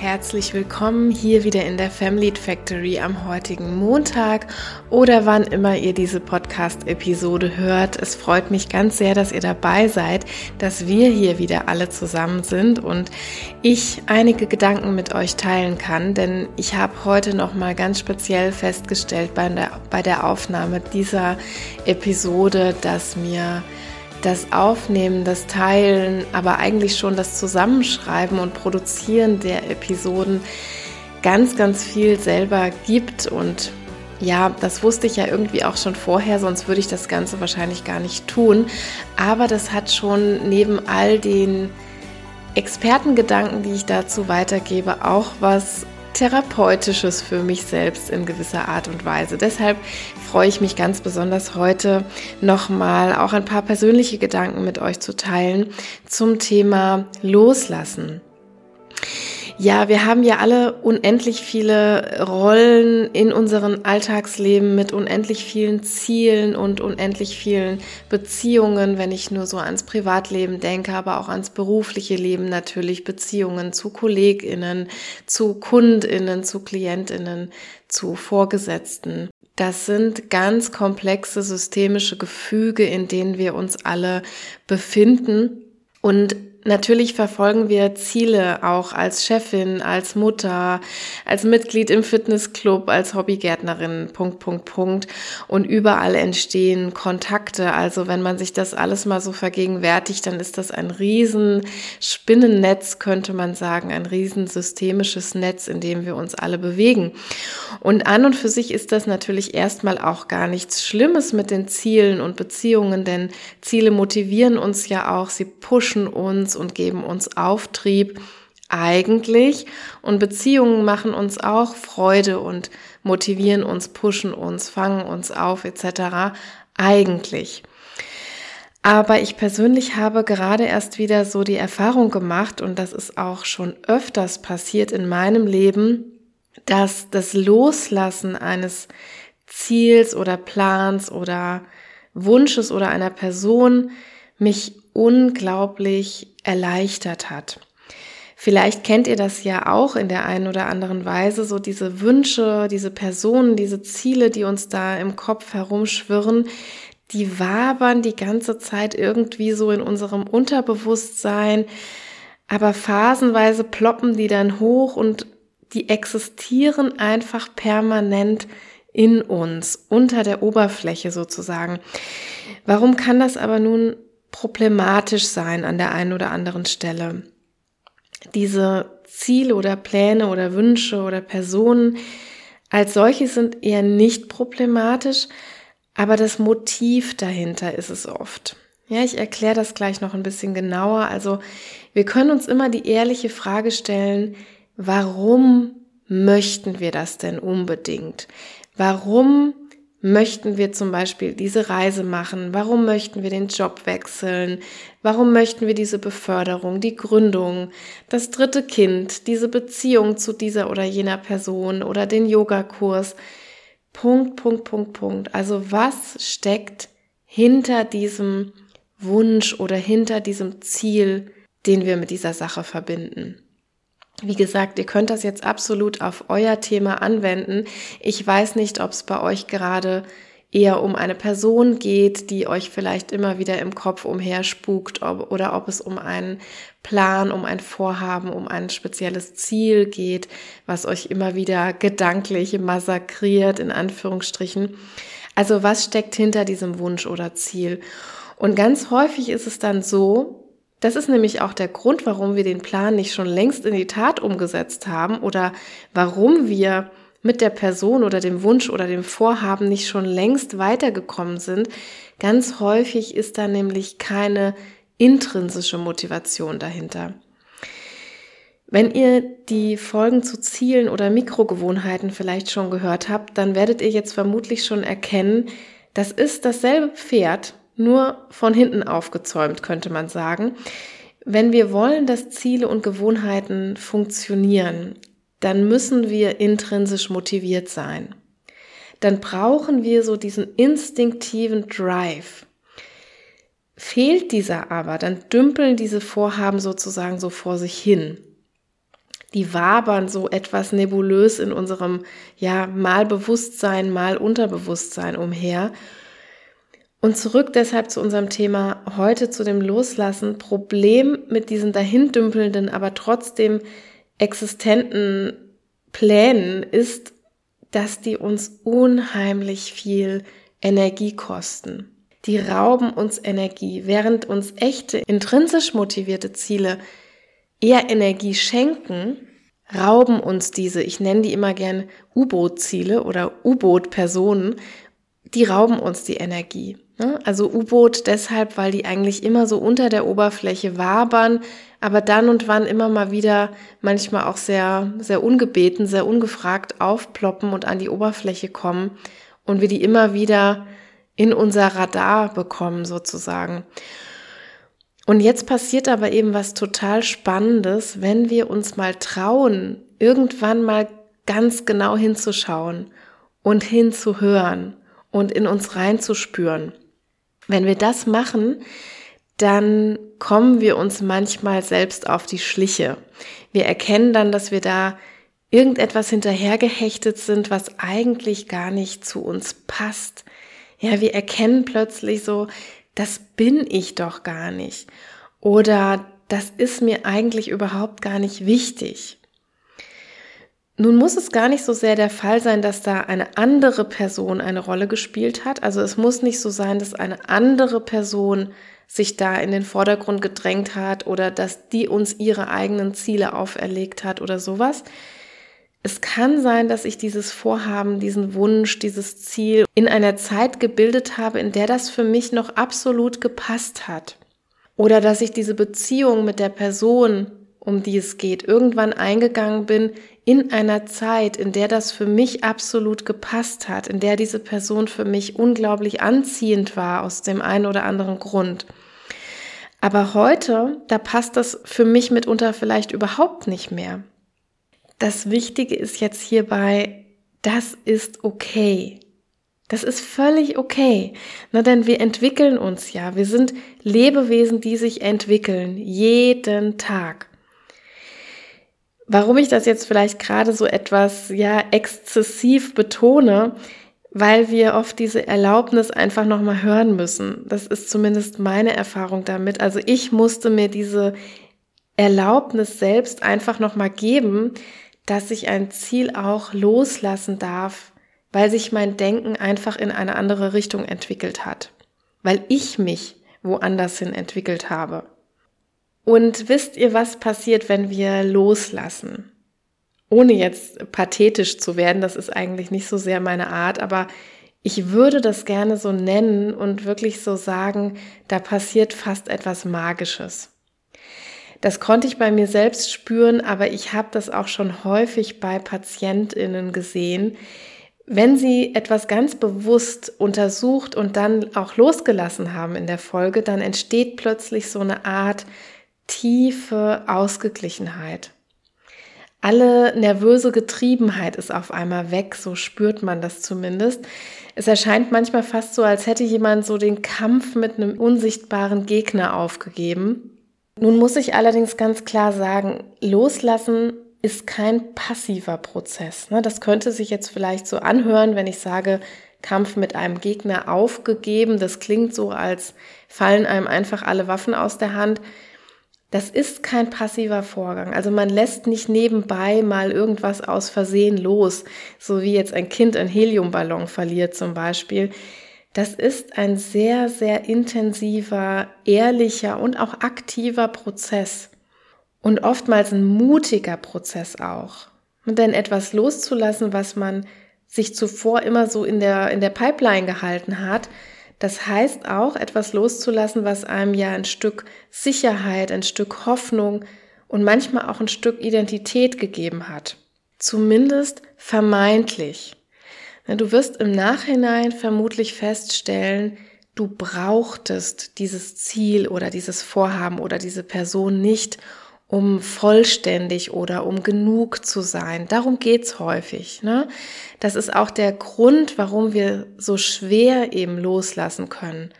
Herzlich willkommen hier wieder in der Family Factory am heutigen Montag oder wann immer ihr diese Podcast-Episode hört. Es freut mich ganz sehr, dass ihr dabei seid, dass wir hier wieder alle zusammen sind und ich einige Gedanken mit euch teilen kann, denn ich habe heute noch mal ganz speziell festgestellt bei der, bei der Aufnahme dieser Episode, dass mir das Aufnehmen, das Teilen, aber eigentlich schon das Zusammenschreiben und Produzieren der Episoden ganz, ganz viel selber gibt. Und ja, das wusste ich ja irgendwie auch schon vorher, sonst würde ich das Ganze wahrscheinlich gar nicht tun. Aber das hat schon neben all den Expertengedanken, die ich dazu weitergebe, auch was Therapeutisches für mich selbst in gewisser Art und Weise. Deshalb freue ich mich ganz besonders heute nochmal auch ein paar persönliche Gedanken mit euch zu teilen zum Thema Loslassen. Ja, wir haben ja alle unendlich viele Rollen in unserem Alltagsleben mit unendlich vielen Zielen und unendlich vielen Beziehungen, wenn ich nur so ans Privatleben denke, aber auch ans berufliche Leben natürlich, Beziehungen zu Kolleginnen, zu Kundinnen, zu Klientinnen, zu Vorgesetzten. Das sind ganz komplexe systemische Gefüge, in denen wir uns alle befinden. Und Natürlich verfolgen wir Ziele auch als Chefin, als Mutter, als Mitglied im Fitnessclub, als Hobbygärtnerin, Punkt, Punkt, Punkt. Und überall entstehen Kontakte. Also wenn man sich das alles mal so vergegenwärtigt, dann ist das ein riesen Spinnennetz, könnte man sagen, ein riesen systemisches Netz, in dem wir uns alle bewegen. Und an und für sich ist das natürlich erstmal auch gar nichts Schlimmes mit den Zielen und Beziehungen, denn Ziele motivieren uns ja auch, sie pushen uns, und geben uns Auftrieb eigentlich. Und Beziehungen machen uns auch Freude und motivieren uns, pushen uns, fangen uns auf etc. eigentlich. Aber ich persönlich habe gerade erst wieder so die Erfahrung gemacht, und das ist auch schon öfters passiert in meinem Leben, dass das Loslassen eines Ziels oder Plans oder Wunsches oder einer Person mich unglaublich erleichtert hat. Vielleicht kennt ihr das ja auch in der einen oder anderen Weise, so diese Wünsche, diese Personen, diese Ziele, die uns da im Kopf herumschwirren, die wabern die ganze Zeit irgendwie so in unserem Unterbewusstsein, aber phasenweise ploppen die dann hoch und die existieren einfach permanent in uns, unter der Oberfläche sozusagen. Warum kann das aber nun problematisch sein an der einen oder anderen Stelle. Diese Ziele oder Pläne oder Wünsche oder Personen als solche sind eher nicht problematisch, aber das Motiv dahinter ist es oft. Ja, ich erkläre das gleich noch ein bisschen genauer. Also wir können uns immer die ehrliche Frage stellen, warum möchten wir das denn unbedingt? Warum möchten wir zum Beispiel diese Reise machen? Warum möchten wir den Job wechseln? Warum möchten wir diese Beförderung, die Gründung, das dritte Kind, diese Beziehung zu dieser oder jener Person oder den Yogakurs? Punkt, Punkt, Punkt, Punkt. Also was steckt hinter diesem Wunsch oder hinter diesem Ziel, den wir mit dieser Sache verbinden? Wie gesagt, ihr könnt das jetzt absolut auf euer Thema anwenden. Ich weiß nicht, ob es bei euch gerade eher um eine Person geht, die euch vielleicht immer wieder im Kopf umherspukt ob, oder ob es um einen Plan, um ein Vorhaben, um ein spezielles Ziel geht, was euch immer wieder gedanklich massakriert, in Anführungsstrichen. Also was steckt hinter diesem Wunsch oder Ziel? Und ganz häufig ist es dann so, das ist nämlich auch der Grund, warum wir den Plan nicht schon längst in die Tat umgesetzt haben oder warum wir mit der Person oder dem Wunsch oder dem Vorhaben nicht schon längst weitergekommen sind. Ganz häufig ist da nämlich keine intrinsische Motivation dahinter. Wenn ihr die Folgen zu Zielen oder Mikrogewohnheiten vielleicht schon gehört habt, dann werdet ihr jetzt vermutlich schon erkennen, das ist dasselbe Pferd, nur von hinten aufgezäumt, könnte man sagen. Wenn wir wollen, dass Ziele und Gewohnheiten funktionieren, dann müssen wir intrinsisch motiviert sein. Dann brauchen wir so diesen instinktiven Drive. Fehlt dieser aber, dann dümpeln diese Vorhaben sozusagen so vor sich hin. die wabern so etwas nebulös in unserem, ja, mal Bewusstsein, mal Unterbewusstsein umher. Und zurück deshalb zu unserem Thema heute zu dem Loslassen. Problem mit diesen dahindümpelnden, aber trotzdem existenten Plänen ist, dass die uns unheimlich viel Energie kosten. Die rauben uns Energie, während uns echte, intrinsisch motivierte Ziele eher Energie schenken, rauben uns diese, ich nenne die immer gern U-Boot-Ziele oder U-Boot-Personen, die rauben uns die Energie. Ne? Also U-Boot deshalb, weil die eigentlich immer so unter der Oberfläche wabern, aber dann und wann immer mal wieder, manchmal auch sehr, sehr ungebeten, sehr ungefragt aufploppen und an die Oberfläche kommen und wir die immer wieder in unser Radar bekommen sozusagen. Und jetzt passiert aber eben was total Spannendes, wenn wir uns mal trauen, irgendwann mal ganz genau hinzuschauen und hinzuhören und in uns reinzuspüren. Wenn wir das machen, dann kommen wir uns manchmal selbst auf die Schliche. Wir erkennen dann, dass wir da irgendetwas hinterhergehechtet sind, was eigentlich gar nicht zu uns passt. Ja, wir erkennen plötzlich so, das bin ich doch gar nicht. Oder das ist mir eigentlich überhaupt gar nicht wichtig. Nun muss es gar nicht so sehr der Fall sein, dass da eine andere Person eine Rolle gespielt hat. Also es muss nicht so sein, dass eine andere Person sich da in den Vordergrund gedrängt hat oder dass die uns ihre eigenen Ziele auferlegt hat oder sowas. Es kann sein, dass ich dieses Vorhaben, diesen Wunsch, dieses Ziel in einer Zeit gebildet habe, in der das für mich noch absolut gepasst hat. Oder dass ich diese Beziehung mit der Person, um die es geht, irgendwann eingegangen bin in einer Zeit, in der das für mich absolut gepasst hat, in der diese Person für mich unglaublich anziehend war aus dem einen oder anderen Grund. Aber heute, da passt das für mich mitunter vielleicht überhaupt nicht mehr. Das Wichtige ist jetzt hierbei, das ist okay. Das ist völlig okay. Na, denn wir entwickeln uns ja. Wir sind Lebewesen, die sich entwickeln. Jeden Tag. Warum ich das jetzt vielleicht gerade so etwas, ja, exzessiv betone, weil wir oft diese Erlaubnis einfach nochmal hören müssen. Das ist zumindest meine Erfahrung damit. Also ich musste mir diese Erlaubnis selbst einfach nochmal geben, dass ich ein Ziel auch loslassen darf, weil sich mein Denken einfach in eine andere Richtung entwickelt hat, weil ich mich woanders hin entwickelt habe. Und wisst ihr, was passiert, wenn wir loslassen? Ohne jetzt pathetisch zu werden, das ist eigentlich nicht so sehr meine Art, aber ich würde das gerne so nennen und wirklich so sagen, da passiert fast etwas Magisches. Das konnte ich bei mir selbst spüren, aber ich habe das auch schon häufig bei Patientinnen gesehen. Wenn sie etwas ganz bewusst untersucht und dann auch losgelassen haben in der Folge, dann entsteht plötzlich so eine Art tiefe Ausgeglichenheit. Alle nervöse Getriebenheit ist auf einmal weg, so spürt man das zumindest. Es erscheint manchmal fast so, als hätte jemand so den Kampf mit einem unsichtbaren Gegner aufgegeben. Nun muss ich allerdings ganz klar sagen, loslassen ist kein passiver Prozess. Ne? Das könnte sich jetzt vielleicht so anhören, wenn ich sage, Kampf mit einem Gegner aufgegeben. Das klingt so, als fallen einem einfach alle Waffen aus der Hand. Das ist kein passiver Vorgang. Also man lässt nicht nebenbei mal irgendwas aus Versehen los, so wie jetzt ein Kind einen Heliumballon verliert zum Beispiel. Das ist ein sehr, sehr intensiver, ehrlicher und auch aktiver Prozess. Und oftmals ein mutiger Prozess auch. Und dann etwas loszulassen, was man sich zuvor immer so in der, in der Pipeline gehalten hat, das heißt auch, etwas loszulassen, was einem ja ein Stück Sicherheit, ein Stück Hoffnung und manchmal auch ein Stück Identität gegeben hat. Zumindest vermeintlich. Du wirst im Nachhinein vermutlich feststellen, du brauchtest dieses Ziel oder dieses Vorhaben oder diese Person nicht, um vollständig oder um genug zu sein. Darum geht's häufig. Ne? Das ist auch der Grund, warum wir so schwer eben loslassen können.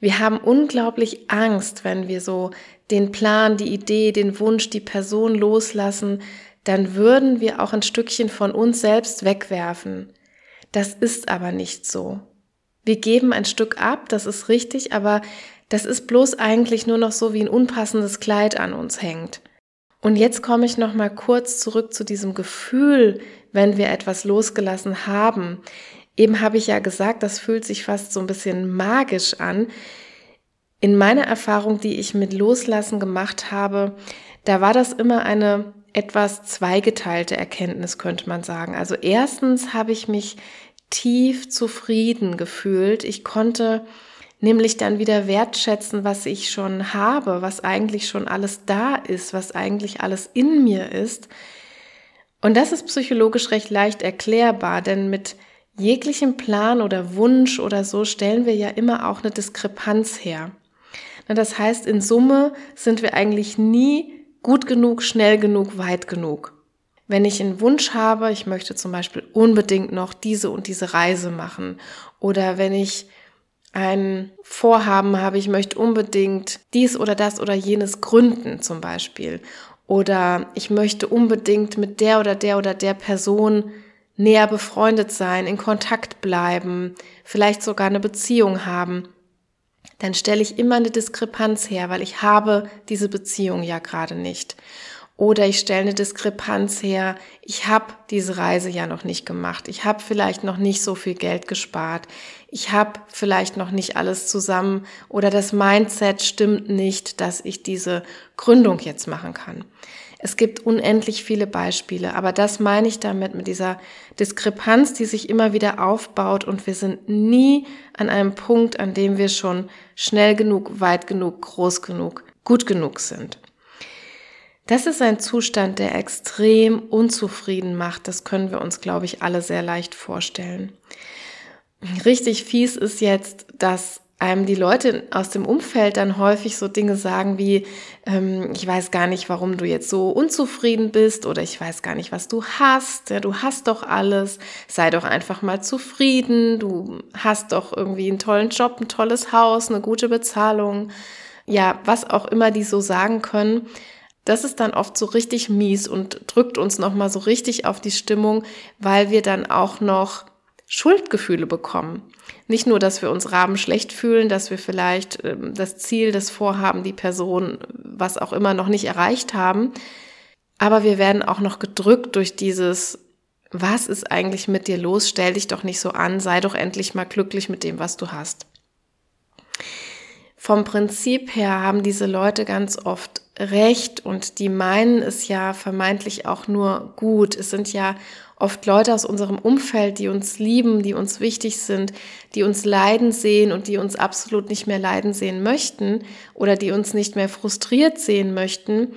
Wir haben unglaublich Angst, wenn wir so den Plan, die Idee, den Wunsch, die Person loslassen, dann würden wir auch ein Stückchen von uns selbst wegwerfen. Das ist aber nicht so. Wir geben ein Stück ab, das ist richtig, aber das ist bloß eigentlich nur noch so wie ein unpassendes Kleid an uns hängt. Und jetzt komme ich noch mal kurz zurück zu diesem Gefühl, wenn wir etwas losgelassen haben. Eben habe ich ja gesagt, das fühlt sich fast so ein bisschen magisch an. In meiner Erfahrung, die ich mit Loslassen gemacht habe, da war das immer eine etwas zweigeteilte Erkenntnis, könnte man sagen. Also erstens habe ich mich tief zufrieden gefühlt. Ich konnte nämlich dann wieder wertschätzen, was ich schon habe, was eigentlich schon alles da ist, was eigentlich alles in mir ist. Und das ist psychologisch recht leicht erklärbar, denn mit jeglichem Plan oder Wunsch oder so stellen wir ja immer auch eine Diskrepanz her. Das heißt, in Summe sind wir eigentlich nie gut genug, schnell genug, weit genug. Wenn ich einen Wunsch habe, ich möchte zum Beispiel unbedingt noch diese und diese Reise machen, oder wenn ich ein Vorhaben habe, ich möchte unbedingt dies oder das oder jenes gründen zum Beispiel. Oder ich möchte unbedingt mit der oder der oder der Person näher befreundet sein, in Kontakt bleiben, vielleicht sogar eine Beziehung haben. Dann stelle ich immer eine Diskrepanz her, weil ich habe diese Beziehung ja gerade nicht. Oder ich stelle eine Diskrepanz her, ich habe diese Reise ja noch nicht gemacht, ich habe vielleicht noch nicht so viel Geld gespart, ich habe vielleicht noch nicht alles zusammen. Oder das Mindset stimmt nicht, dass ich diese Gründung jetzt machen kann. Es gibt unendlich viele Beispiele, aber das meine ich damit mit dieser Diskrepanz, die sich immer wieder aufbaut. Und wir sind nie an einem Punkt, an dem wir schon schnell genug, weit genug, groß genug, gut genug sind. Das ist ein Zustand, der extrem unzufrieden macht. Das können wir uns, glaube ich, alle sehr leicht vorstellen. Richtig fies ist jetzt, dass einem die Leute aus dem Umfeld dann häufig so Dinge sagen wie, ähm, ich weiß gar nicht, warum du jetzt so unzufrieden bist oder ich weiß gar nicht, was du hast. Ja, du hast doch alles. Sei doch einfach mal zufrieden. Du hast doch irgendwie einen tollen Job, ein tolles Haus, eine gute Bezahlung. Ja, was auch immer die so sagen können das ist dann oft so richtig mies und drückt uns nochmal so richtig auf die Stimmung, weil wir dann auch noch Schuldgefühle bekommen. Nicht nur, dass wir uns raben schlecht fühlen, dass wir vielleicht äh, das Ziel, das Vorhaben, die Person, was auch immer noch nicht erreicht haben, aber wir werden auch noch gedrückt durch dieses, was ist eigentlich mit dir los? Stell dich doch nicht so an, sei doch endlich mal glücklich mit dem, was du hast. Vom Prinzip her haben diese Leute ganz oft recht und die meinen es ja vermeintlich auch nur gut. Es sind ja oft Leute aus unserem Umfeld, die uns lieben, die uns wichtig sind, die uns leiden sehen und die uns absolut nicht mehr leiden sehen möchten oder die uns nicht mehr frustriert sehen möchten.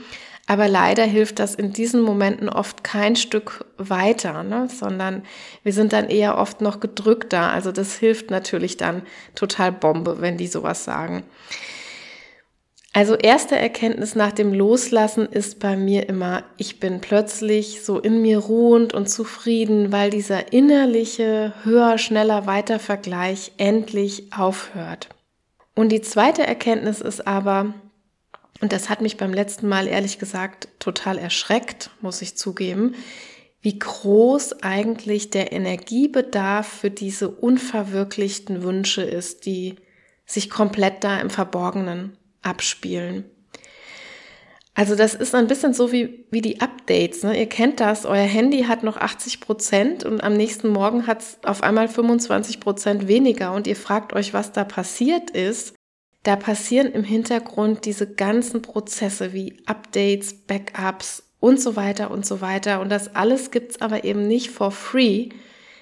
Aber leider hilft das in diesen Momenten oft kein Stück weiter, ne? sondern wir sind dann eher oft noch gedrückter. Also das hilft natürlich dann total Bombe, wenn die sowas sagen. Also erste Erkenntnis nach dem Loslassen ist bei mir immer, ich bin plötzlich so in mir ruhend und zufrieden, weil dieser innerliche höher, schneller, weiter Vergleich endlich aufhört. Und die zweite Erkenntnis ist aber, und das hat mich beim letzten Mal ehrlich gesagt total erschreckt, muss ich zugeben, wie groß eigentlich der Energiebedarf für diese unverwirklichten Wünsche ist, die sich komplett da im Verborgenen abspielen. Also das ist ein bisschen so wie, wie die Updates. Ne? Ihr kennt das, euer Handy hat noch 80 Prozent und am nächsten Morgen hat es auf einmal 25 Prozent weniger und ihr fragt euch, was da passiert ist. Da passieren im Hintergrund diese ganzen Prozesse wie Updates, Backups und so weiter und so weiter. Und das alles gibt's aber eben nicht for free.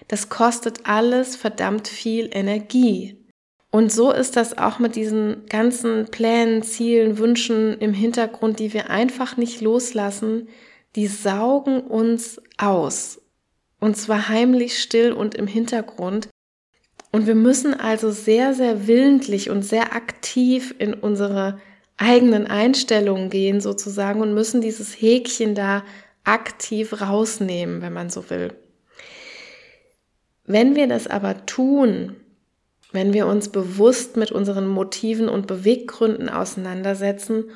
Das kostet alles verdammt viel Energie. Und so ist das auch mit diesen ganzen Plänen, Zielen, Wünschen im Hintergrund, die wir einfach nicht loslassen. Die saugen uns aus. Und zwar heimlich still und im Hintergrund. Und wir müssen also sehr, sehr willentlich und sehr aktiv in unsere eigenen Einstellungen gehen sozusagen und müssen dieses Häkchen da aktiv rausnehmen, wenn man so will. Wenn wir das aber tun, wenn wir uns bewusst mit unseren Motiven und Beweggründen auseinandersetzen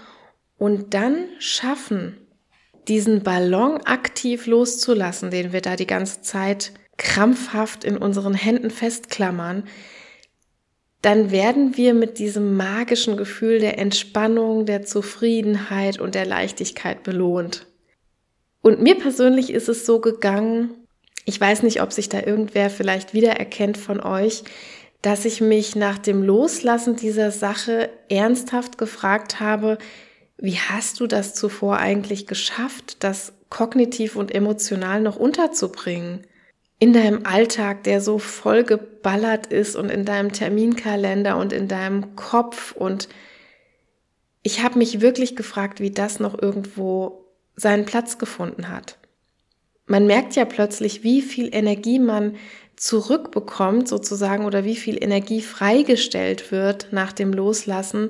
und dann schaffen, diesen Ballon aktiv loszulassen, den wir da die ganze Zeit krampfhaft in unseren Händen festklammern, dann werden wir mit diesem magischen Gefühl der Entspannung, der Zufriedenheit und der Leichtigkeit belohnt. Und mir persönlich ist es so gegangen, ich weiß nicht, ob sich da irgendwer vielleicht wiedererkennt von euch, dass ich mich nach dem Loslassen dieser Sache ernsthaft gefragt habe, wie hast du das zuvor eigentlich geschafft, das kognitiv und emotional noch unterzubringen? In deinem Alltag, der so voll geballert ist und in deinem Terminkalender und in deinem Kopf und ich habe mich wirklich gefragt, wie das noch irgendwo seinen Platz gefunden hat. Man merkt ja plötzlich, wie viel Energie man zurückbekommt sozusagen oder wie viel Energie freigestellt wird nach dem Loslassen.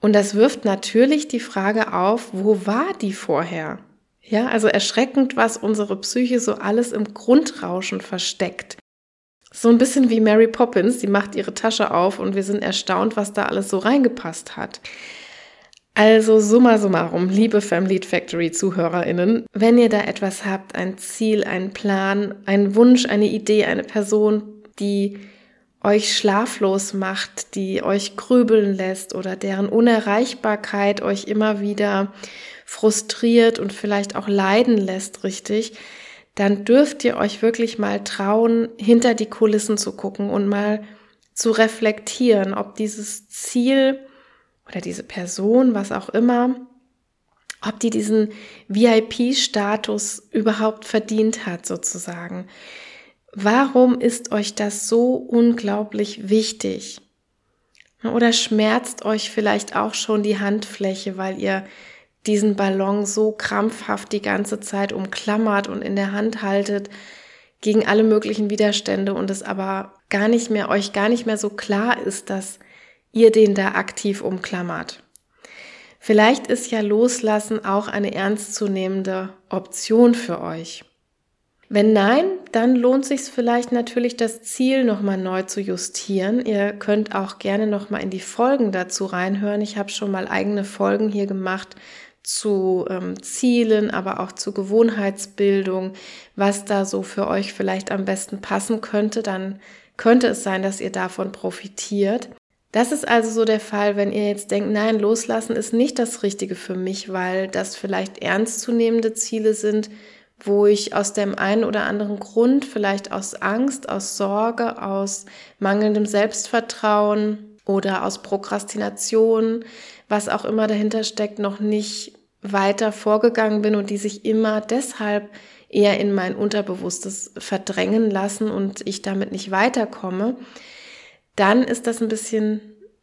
Und das wirft natürlich die Frage auf, wo war die vorher? Ja, also erschreckend, was unsere Psyche so alles im Grundrauschen versteckt. So ein bisschen wie Mary Poppins, die macht ihre Tasche auf und wir sind erstaunt, was da alles so reingepasst hat. Also summa summarum, liebe Family Factory Zuhörerinnen, wenn ihr da etwas habt, ein Ziel, einen Plan, einen Wunsch, eine Idee, eine Person, die euch schlaflos macht, die euch grübeln lässt oder deren Unerreichbarkeit euch immer wieder frustriert und vielleicht auch leiden lässt, richtig, dann dürft ihr euch wirklich mal trauen, hinter die Kulissen zu gucken und mal zu reflektieren, ob dieses Ziel oder diese Person, was auch immer, ob die diesen VIP-Status überhaupt verdient hat, sozusagen. Warum ist euch das so unglaublich wichtig? Oder schmerzt euch vielleicht auch schon die Handfläche, weil ihr diesen Ballon so krampfhaft die ganze Zeit umklammert und in der Hand haltet gegen alle möglichen Widerstände und es aber gar nicht mehr, euch gar nicht mehr so klar ist, dass ihr den da aktiv umklammert. Vielleicht ist ja Loslassen auch eine ernstzunehmende Option für euch. Wenn nein, dann lohnt sich vielleicht natürlich das Ziel nochmal neu zu justieren. Ihr könnt auch gerne nochmal in die Folgen dazu reinhören. Ich habe schon mal eigene Folgen hier gemacht zu ähm, Zielen, aber auch zu Gewohnheitsbildung, was da so für euch vielleicht am besten passen könnte. Dann könnte es sein, dass ihr davon profitiert. Das ist also so der Fall, wenn ihr jetzt denkt, nein, loslassen ist nicht das Richtige für mich, weil das vielleicht ernstzunehmende Ziele sind, wo ich aus dem einen oder anderen Grund, vielleicht aus Angst, aus Sorge, aus mangelndem Selbstvertrauen oder aus Prokrastination, was auch immer dahinter steckt, noch nicht weiter vorgegangen bin und die sich immer deshalb eher in mein Unterbewusstes verdrängen lassen und ich damit nicht weiterkomme dann ist das ein bisschen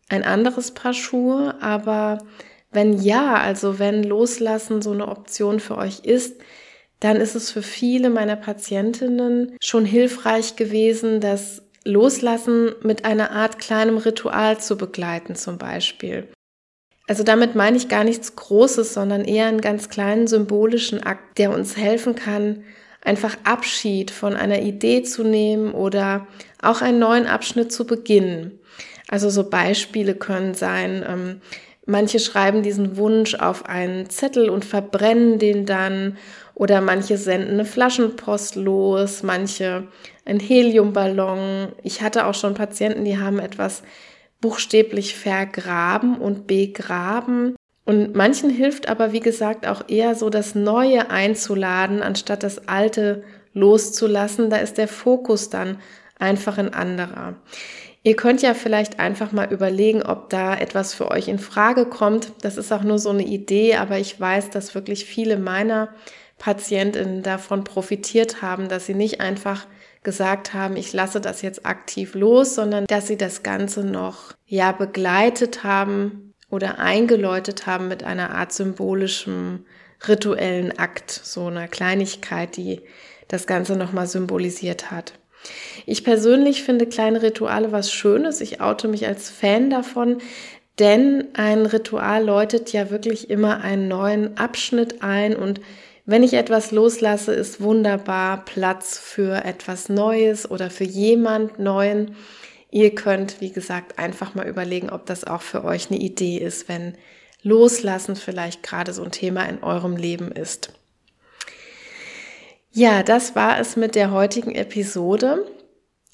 ein anderes Paar Schuhe. Aber wenn ja, also wenn Loslassen so eine Option für euch ist, dann ist es für viele meiner Patientinnen schon hilfreich gewesen, das Loslassen mit einer Art kleinem Ritual zu begleiten zum Beispiel. Also damit meine ich gar nichts Großes, sondern eher einen ganz kleinen symbolischen Akt, der uns helfen kann, einfach Abschied von einer Idee zu nehmen oder auch einen neuen Abschnitt zu beginnen. Also so Beispiele können sein, ähm, manche schreiben diesen Wunsch auf einen Zettel und verbrennen den dann oder manche senden eine Flaschenpost los, manche ein Heliumballon. Ich hatte auch schon Patienten, die haben etwas buchstäblich vergraben und begraben. Und manchen hilft aber, wie gesagt, auch eher so das Neue einzuladen, anstatt das Alte loszulassen. Da ist der Fokus dann einfach ein anderer. Ihr könnt ja vielleicht einfach mal überlegen, ob da etwas für euch in Frage kommt. Das ist auch nur so eine Idee, aber ich weiß, dass wirklich viele meiner Patientinnen davon profitiert haben, dass sie nicht einfach gesagt haben, ich lasse das jetzt aktiv los, sondern dass sie das Ganze noch ja begleitet haben oder eingeläutet haben mit einer Art symbolischem rituellen Akt, so einer Kleinigkeit, die das Ganze nochmal symbolisiert hat. Ich persönlich finde kleine Rituale was Schönes. Ich oute mich als Fan davon, denn ein Ritual läutet ja wirklich immer einen neuen Abschnitt ein und wenn ich etwas loslasse, ist wunderbar Platz für etwas Neues oder für jemand Neuen. Ihr könnt, wie gesagt, einfach mal überlegen, ob das auch für euch eine Idee ist, wenn Loslassen vielleicht gerade so ein Thema in eurem Leben ist. Ja, das war es mit der heutigen Episode.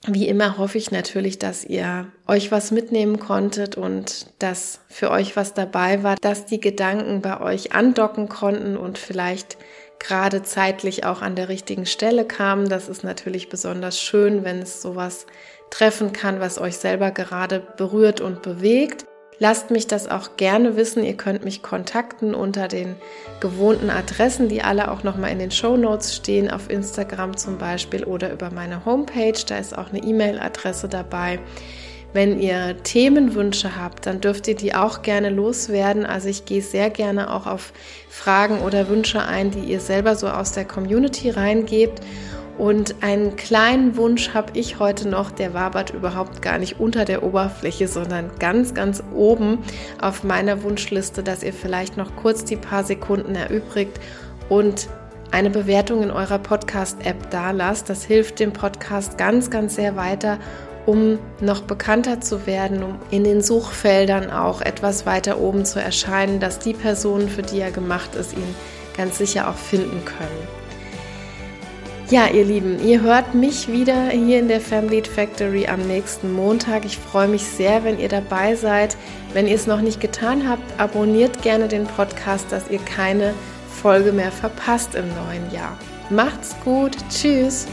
Wie immer hoffe ich natürlich, dass ihr euch was mitnehmen konntet und dass für euch was dabei war, dass die Gedanken bei euch andocken konnten und vielleicht gerade zeitlich auch an der richtigen Stelle kamen. Das ist natürlich besonders schön, wenn es sowas treffen kann, was euch selber gerade berührt und bewegt. Lasst mich das auch gerne wissen. Ihr könnt mich kontakten unter den gewohnten Adressen, die alle auch nochmal in den Show Notes stehen, auf Instagram zum Beispiel oder über meine Homepage. Da ist auch eine E-Mail-Adresse dabei. Wenn ihr Themenwünsche habt, dann dürft ihr die auch gerne loswerden. Also ich gehe sehr gerne auch auf Fragen oder Wünsche ein, die ihr selber so aus der Community reingebt. Und einen kleinen Wunsch habe ich heute noch, der wabert überhaupt gar nicht unter der Oberfläche, sondern ganz, ganz oben auf meiner Wunschliste, dass ihr vielleicht noch kurz die paar Sekunden erübrigt und eine Bewertung in eurer Podcast-App da lasst. Das hilft dem Podcast ganz, ganz sehr weiter, um noch bekannter zu werden, um in den Suchfeldern auch etwas weiter oben zu erscheinen, dass die Personen, für die er gemacht ist, ihn ganz sicher auch finden können. Ja, ihr Lieben, ihr hört mich wieder hier in der Family Factory am nächsten Montag. Ich freue mich sehr, wenn ihr dabei seid. Wenn ihr es noch nicht getan habt, abonniert gerne den Podcast, dass ihr keine Folge mehr verpasst im neuen Jahr. Macht's gut, tschüss.